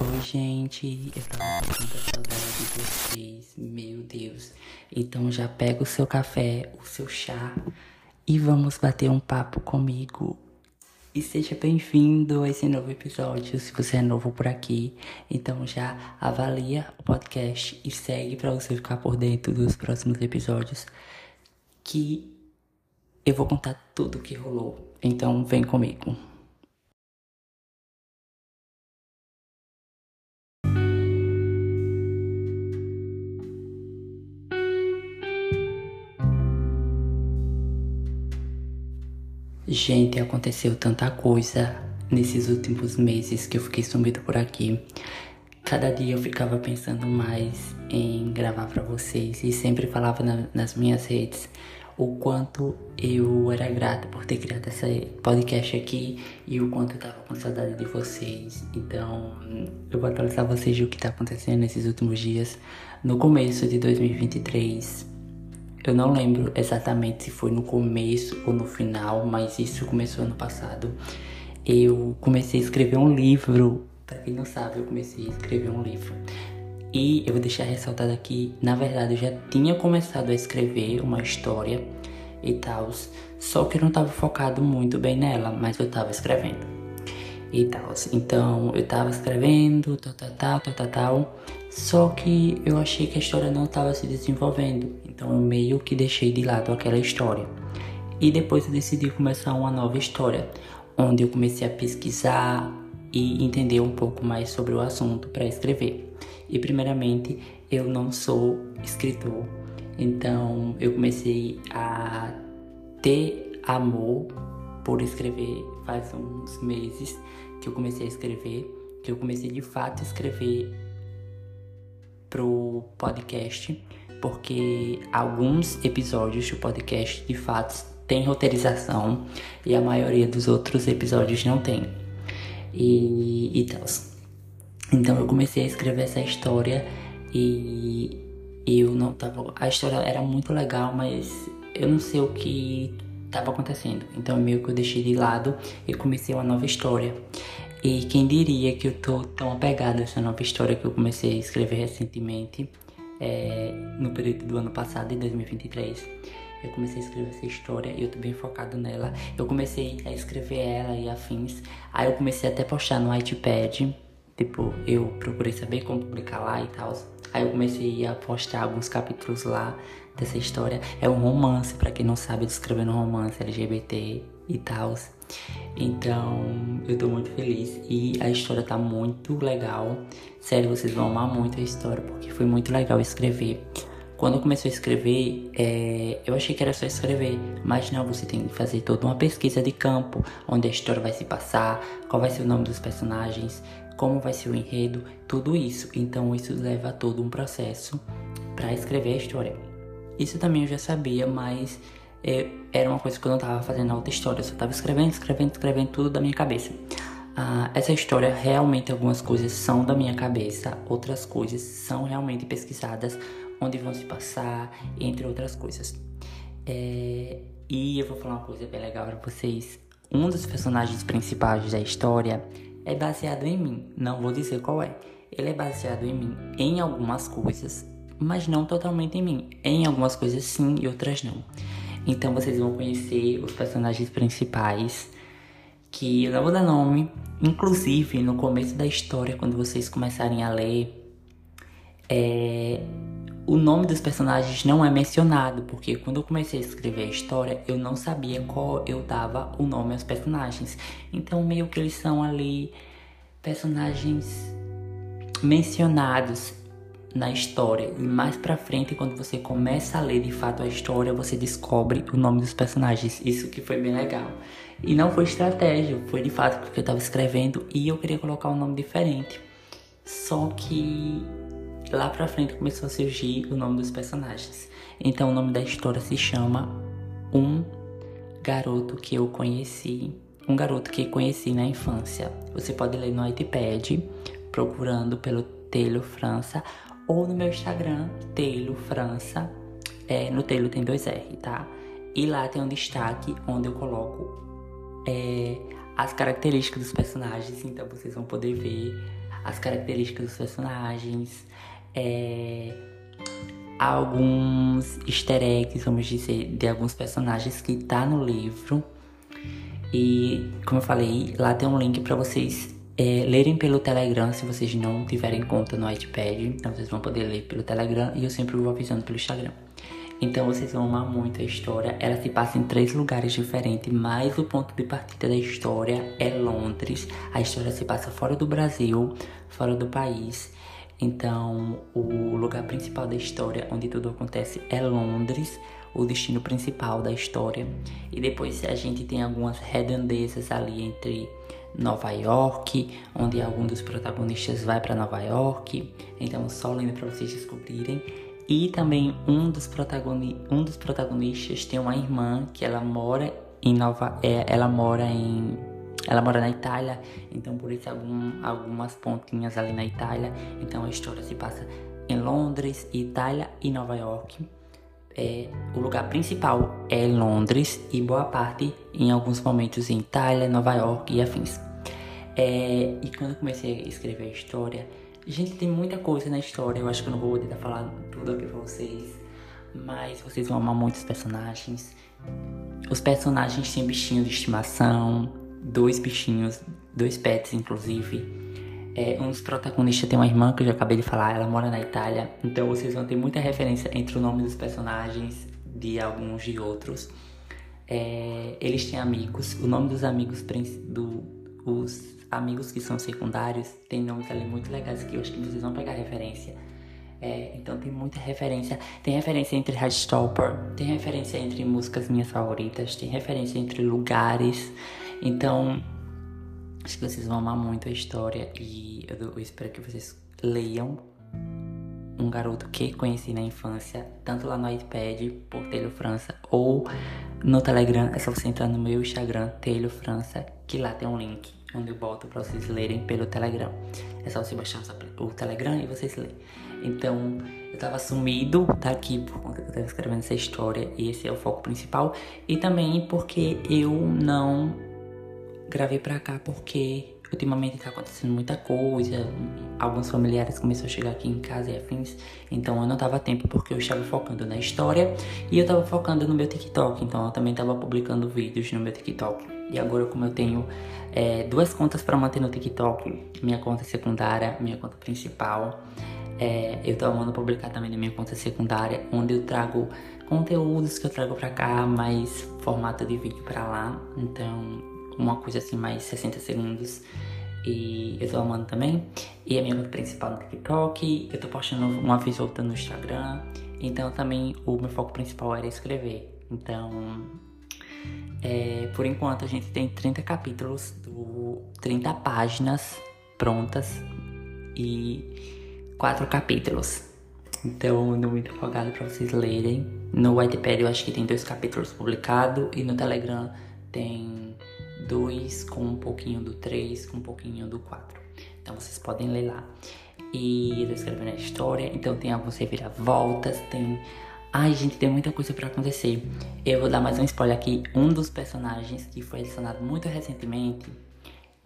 Oi, gente, eu tava com muita saudade de vocês, meu Deus. Então já pega o seu café, o seu chá e vamos bater um papo comigo. E seja bem-vindo a esse novo episódio, se você é novo por aqui. Então já avalia o podcast e segue para você ficar por dentro dos próximos episódios que eu vou contar tudo o que rolou. Então vem comigo. Gente, aconteceu tanta coisa nesses últimos meses que eu fiquei sumido por aqui. Cada dia eu ficava pensando mais em gravar para vocês e sempre falava na, nas minhas redes o quanto eu era grata por ter criado esse podcast aqui e o quanto eu tava com saudade de vocês. Então, eu vou atualizar vocês do que tá acontecendo nesses últimos dias. No começo de 2023, eu não lembro exatamente se foi no começo ou no final, mas isso começou ano passado. Eu comecei a escrever um livro. Para quem não sabe, eu comecei a escrever um livro. E eu vou deixar ressaltado aqui, na verdade eu já tinha começado a escrever uma história e tal, só que eu não estava focado muito bem nela, mas eu estava escrevendo e tal. Então eu estava escrevendo, tal, tal, tal, tal, tal, tal, só que eu achei que a história não estava se desenvolvendo. Então eu meio que deixei de lado aquela história. E depois eu decidi começar uma nova história, onde eu comecei a pesquisar e entender um pouco mais sobre o assunto para escrever. E primeiramente, eu não sou escritor, então eu comecei a ter amor por escrever faz uns meses que eu comecei a escrever, que eu comecei de fato a escrever pro podcast porque alguns episódios do podcast de fato tem roteirização e a maioria dos outros episódios não tem. E, e tal. Então eu comecei a escrever essa história e eu não tava. A história era muito legal, mas eu não sei o que estava acontecendo. Então meio que eu deixei de lado e comecei uma nova história. E quem diria que eu tô tão apegado a essa nova história que eu comecei a escrever recentemente é, no período do ano passado, em 2023. Eu comecei a escrever essa história e eu tô bem focado nela. Eu comecei a escrever ela e afins. Aí eu comecei até a postar no iPad. Tipo, eu procurei saber como publicar lá e tal. Aí eu comecei a postar alguns capítulos lá dessa história. É um romance, para quem não sabe, eu tô escrevendo um romance LGBT e tal. Então, eu tô muito feliz e a história tá muito legal. Sério, vocês vão amar muito a história porque foi muito legal escrever. Quando eu comecei a escrever, é, eu achei que era só escrever, mas não, você tem que fazer toda uma pesquisa de campo, onde a história vai se passar, qual vai ser o nome dos personagens, como vai ser o enredo, tudo isso. Então isso leva a todo um processo para escrever a história. Isso também eu já sabia, mas é, era uma coisa que eu não estava fazendo outra história, eu só estava escrevendo, escrevendo, escrevendo tudo da minha cabeça. Ah, essa história, realmente, algumas coisas são da minha cabeça, outras coisas são realmente pesquisadas, onde vão se passar, entre outras coisas. É, e eu vou falar uma coisa bem legal para vocês. Um dos personagens principais da história é baseado em mim, não vou dizer qual é. Ele é baseado em mim em algumas coisas, mas não totalmente em mim. Em algumas coisas sim e outras não. Então vocês vão conhecer os personagens principais, que eu não vou dar nome. Inclusive, no começo da história, quando vocês começarem a ler, é, o nome dos personagens não é mencionado, porque quando eu comecei a escrever a história, eu não sabia qual eu dava o nome aos personagens. Então, meio que eles são ali personagens mencionados na história. E mais pra frente, quando você começa a ler de fato a história, você descobre o nome dos personagens. Isso que foi bem legal. E não foi estratégia, foi de fato porque eu tava escrevendo e eu queria colocar um nome diferente. Só que lá pra frente começou a surgir o nome dos personagens. Então o nome da história se chama Um Garoto que eu conheci. Um garoto que conheci na infância. Você pode ler no iPad, procurando pelo Taylor França ou no meu Instagram, Teilo França. É, no Teilo tem dois R, tá? E lá tem um destaque onde eu coloco é, as características dos personagens, então vocês vão poder ver as características dos personagens, é, alguns easter eggs, vamos dizer, de alguns personagens que tá no livro. E, como eu falei, lá tem um link para vocês é, lerem pelo Telegram se vocês não tiverem conta no iPad. Então vocês vão poder ler pelo Telegram e eu sempre vou avisando pelo Instagram. Então vocês vão amar muito a história. Ela se passa em três lugares diferentes, mas o ponto de partida da história é Londres. A história se passa fora do Brasil, fora do país. Então, o lugar principal da história, onde tudo acontece, é Londres, o destino principal da história. E depois a gente tem algumas redondezas ali entre Nova York, onde algum dos protagonistas vai para Nova York. Então, só lendo para vocês descobrirem. E também um dos, protagoni um dos protagonistas tem uma irmã que ela mora em Nova, é, ela mora em ela mora na Itália, então por isso algum, algumas pontinhas ali na Itália. Então a história se passa em Londres, Itália e Nova York. É, o lugar principal é Londres e boa parte em alguns momentos em Itália, Nova York e afins. É, e quando eu comecei a escrever a história, gente, tem muita coisa na história. Eu acho que eu não vou poder falar tudo aqui pra vocês, mas vocês vão amar muitos personagens. Os personagens têm bichinhos de estimação, dois bichinhos, dois pets inclusive. É, um dos protagonistas tem uma irmã que eu já acabei de falar, ela mora na Itália, então vocês vão ter muita referência entre o nome dos personagens de alguns de outros. É, eles têm amigos, o nome dos amigos do, os amigos que são secundários tem nomes ali muito legais que eu acho que vocês vão pegar referência. É, então tem muita referência. Tem referência entre Heartstopper, tem referência entre músicas minhas favoritas, tem referência entre lugares. Então, acho que vocês vão amar muito a história e eu, espero que vocês leiam um garoto que conheci na infância, tanto lá no iPad por Taylor França ou no Telegram, é só você entrar no meu Instagram, Taylor França, que lá tem um link onde eu boto para vocês lerem pelo Telegram. É só você baixar o Telegram e vocês lerem. Então, eu tava sumido daqui por conta que eu tava escrevendo essa história e esse é o foco principal. E também porque eu não gravei pra cá porque ultimamente tá acontecendo muita coisa, alguns familiares começaram a chegar aqui em casa e afins, então eu não tava tempo porque eu estava focando na história e eu tava focando no meu TikTok, então eu também tava publicando vídeos no meu TikTok. E agora como eu tenho é, duas contas para manter no TikTok, minha conta secundária, minha conta principal, é, eu tô amando publicar também na minha conta secundária, onde eu trago conteúdos que eu trago pra cá, mais formato de vídeo pra lá, então uma coisa assim, mais 60 segundos. E eu tô amando também. E a minha conta principal no TikTok. Eu tô postando uma vez ou no Instagram. Então também o meu foco principal era escrever. Então, é, por enquanto a gente tem 30 capítulos, do, 30 páginas prontas e 4 capítulos. Então, eu tô muito empolgado para vocês lerem. No Whitepad eu acho que tem dois capítulos publicados e no Telegram tem 2 com um pouquinho do 3, com um pouquinho do 4. Então vocês podem ler lá. E eu tô escrevendo a história, então tem alguns reviravoltas, tem. Ai, gente, tem muita coisa para acontecer. Eu vou dar mais um spoiler aqui. Um dos personagens que foi adicionado muito recentemente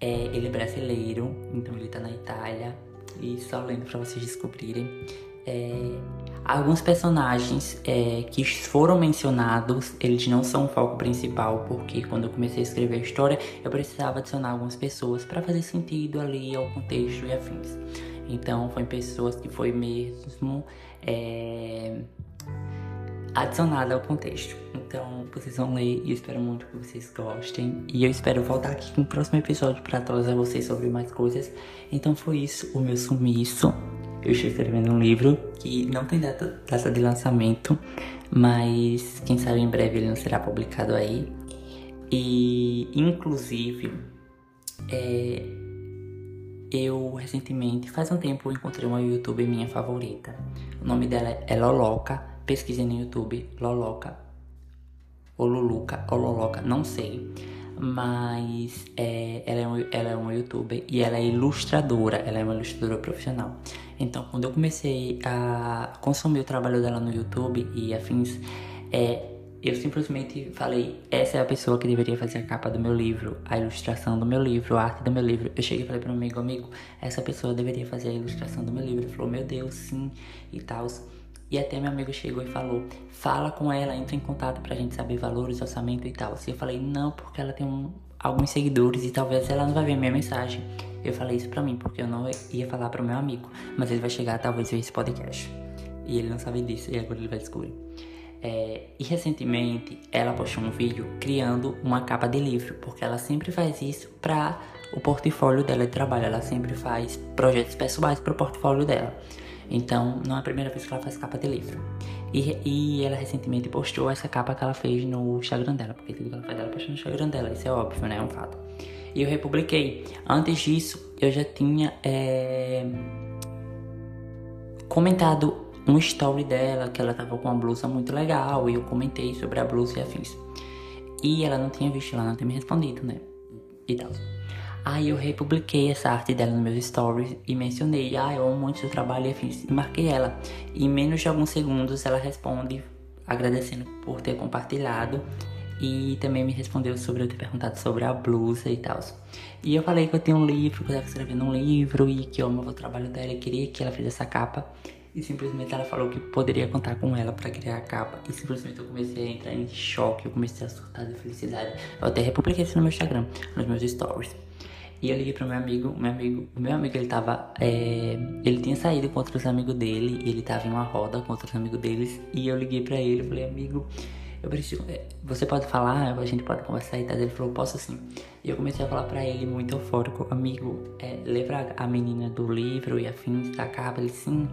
é ele é brasileiro, então ele tá na Itália. E só lendo para vocês descobrirem. É, alguns personagens é, que foram mencionados, eles não são o foco principal, porque quando eu comecei a escrever a história, eu precisava adicionar algumas pessoas para fazer sentido ali ao contexto e afins. Então, foi pessoas que foi mesmo é, adicionada ao contexto. Então, vocês vão ler e espero muito que vocês gostem. E eu espero voltar aqui com o próximo episódio para atualizar vocês sobre mais coisas. Então, foi isso, o meu sumiço eu estou escrevendo um livro que não tem data, data de lançamento, mas quem sabe em breve ele não será publicado aí. E, inclusive, é, eu recentemente, faz um tempo, encontrei uma youtuber minha favorita. O nome dela é Loloca. Pesquisei no YouTube, Loloca. Ou Luluca, ou Loloca, não sei mas é, ela, é um, ela é uma youtuber e ela é ilustradora, ela é uma ilustradora profissional. Então, quando eu comecei a consumir o trabalho dela no YouTube e afins, é, eu simplesmente falei, essa é a pessoa que deveria fazer a capa do meu livro, a ilustração do meu livro, a arte do meu livro. Eu cheguei e falei para um amigo, amigo, essa pessoa deveria fazer a ilustração do meu livro. Ele falou, meu Deus, sim, e tal. E até meu amigo chegou e falou, fala com ela, entra em contato pra gente saber valores, orçamento e tal. E eu falei, não, porque ela tem um, alguns seguidores e talvez ela não vai ver minha mensagem. Eu falei isso pra mim, porque eu não ia falar pro meu amigo. Mas ele vai chegar, talvez, ver esse podcast. E ele não sabe disso, e agora ele vai descobrir. É, e recentemente ela postou um vídeo criando uma capa de livro, porque ela sempre faz isso para o portfólio dela de trabalho. Ela sempre faz projetos pessoais para o portfólio dela. Então, não é a primeira vez que ela faz capa de livro. E, e ela recentemente postou essa capa que ela fez no Instagram dela, porque tudo que ela faz ela postou no Instagram dela, isso é óbvio, né? É um fato. E eu republiquei. Antes disso, eu já tinha é, comentado um story dela que ela tava com uma blusa muito legal e eu comentei sobre a blusa e afins. E ela não tinha visto, ela não tinha me respondido, né? E tal. Aí eu republiquei essa arte dela nos meus stories e mencionei, ah, eu amo muito seu trabalho e afins. E marquei ela. E em menos de alguns segundos ela responde agradecendo por ter compartilhado e também me respondeu sobre eu ter perguntado sobre a blusa e tal. E eu falei que eu tenho um livro, que eu estava escrevendo um livro e que eu amo o trabalho dela e queria que ela fizesse essa capa. E simplesmente ela falou que poderia contar com ela para criar a capa. E simplesmente eu comecei a entrar em choque, eu comecei a surtar de felicidade. Eu até republiquei isso no meu Instagram, nos meus stories. E eu liguei pro meu amigo, meu amigo, meu amigo ele tava, é, ele tinha saído com outros amigos dele, e ele tava em uma roda com outros amigos deles, e eu liguei para ele, falei, amigo, eu preciso, é, você pode falar, a gente pode conversar e tal. Ele falou, posso sim. E eu comecei a falar para ele muito eufórico, amigo, é, lembra a menina do livro e afins da capa? Ele sim.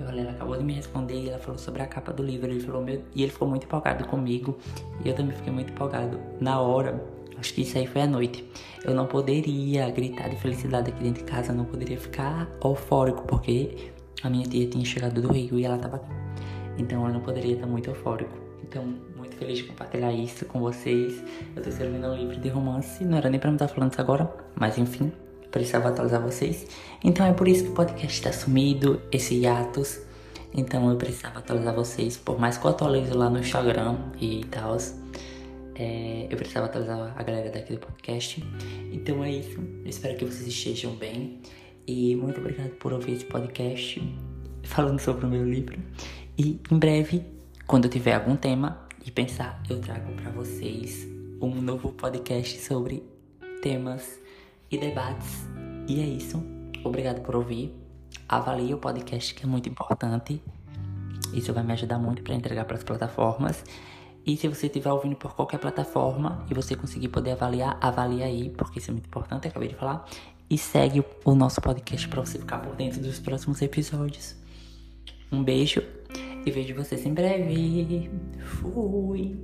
Eu falei, ela acabou de me responder e ela falou sobre a capa do livro. Ele falou, meu, e ele ficou muito empolgado comigo. E eu também fiquei muito empolgado. Na hora, acho que isso aí foi à noite. Eu não poderia gritar de felicidade aqui dentro de casa, não poderia ficar eufórico, porque a minha tia tinha chegado do Rio e ela tava aqui. Então eu não poderia estar muito eufórico. Então, muito feliz de compartilhar isso com vocês. Eu tô escrevendo um livro de romance, não era nem pra me estar falando isso agora, mas enfim, precisava atualizar vocês. Então é por isso que o podcast tá sumido, esse hiatus. Então eu precisava atualizar vocês, por mais que eu atualize lá no Instagram e tal. É, eu precisava atualizar a galera daqui do podcast. Então é isso. Eu espero que vocês estejam bem. E muito obrigado por ouvir esse podcast falando sobre o meu livro. E em breve, quando eu tiver algum tema e pensar, eu trago para vocês um novo podcast sobre temas e debates. E é isso. Obrigado por ouvir. Avalie o podcast que é muito importante. Isso vai me ajudar muito para entregar para as plataformas. E se você estiver ouvindo por qualquer plataforma e você conseguir poder avaliar, avalie aí, porque isso é muito importante, acabei de falar. E segue o nosso podcast para você ficar por dentro dos próximos episódios. Um beijo e vejo vocês em breve. Fui!